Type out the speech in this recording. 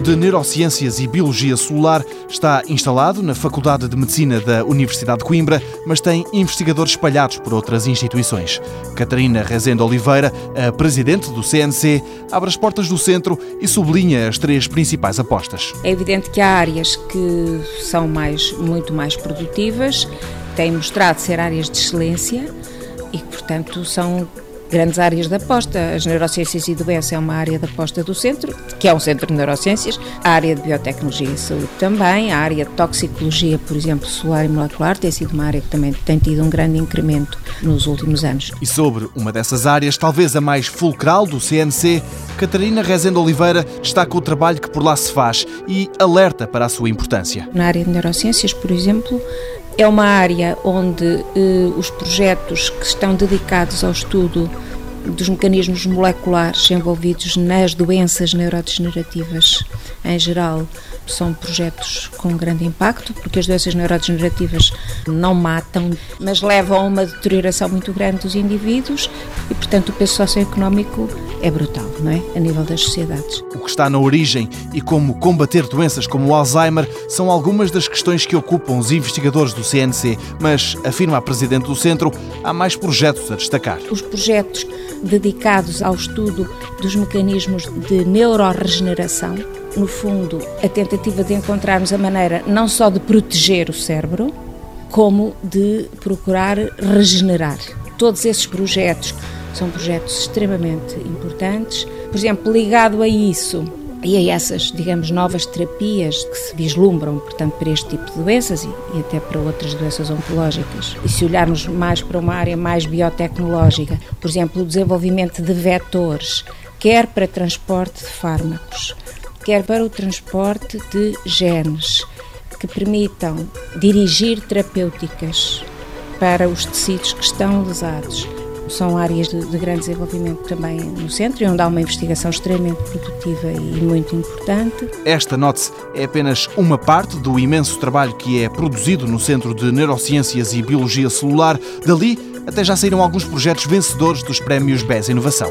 Centro de Neurociências e Biologia Celular está instalado na Faculdade de Medicina da Universidade de Coimbra, mas tem investigadores espalhados por outras instituições. Catarina Rezende Oliveira, a presidente do CNC, abre as portas do centro e sublinha as três principais apostas. É evidente que há áreas que são mais, muito mais produtivas, têm mostrado ser áreas de excelência e que, portanto, são grandes áreas de aposta. As neurociências e doença é uma área de aposta do centro, que é um centro de neurociências, a área de biotecnologia e saúde também, a área de toxicologia, por exemplo, solar e molecular, tem sido uma área que também tem tido um grande incremento nos últimos anos. E sobre uma dessas áreas, talvez a mais fulcral do CNC, Catarina Rezende Oliveira destaca o trabalho que por lá se faz e alerta para a sua importância. Na área de neurociências, por exemplo, é uma área onde eh, os projetos que estão dedicados ao estudo dos mecanismos moleculares envolvidos nas doenças neurodegenerativas em geral são projetos com grande impacto, porque as doenças neurodegenerativas não matam, mas levam a uma deterioração muito grande dos indivíduos e, portanto, o peso socioeconómico é brutal, não é? A nível das sociedades. O que está na origem e como combater doenças como o Alzheimer são algumas das questões que ocupam os investigadores do CNC, mas, afirma a presidente do centro, há mais projetos a destacar. Os projetos dedicados ao estudo dos mecanismos de neuroregeneração no fundo, a tentativa de encontrarmos a maneira não só de proteger o cérebro, como de procurar regenerar. Todos esses projetos são projetos extremamente importantes. Por exemplo, ligado a isso e a essas, digamos, novas terapias que se vislumbram, portanto, para este tipo de doenças e, e, até para outras doenças oncológicas. E se olharmos mais para uma área mais biotecnológica, por exemplo, o desenvolvimento de vetores, quer para transporte de fármacos, quer para o transporte de genes que permitam dirigir terapêuticas para os tecidos que estão lesados. São áreas de, de grande desenvolvimento também no centro, onde há uma investigação extremamente produtiva e muito importante. Esta, note é apenas uma parte do imenso trabalho que é produzido no Centro de Neurociências e Biologia Celular. Dali, até já saíram alguns projetos vencedores dos prémios BES Inovação.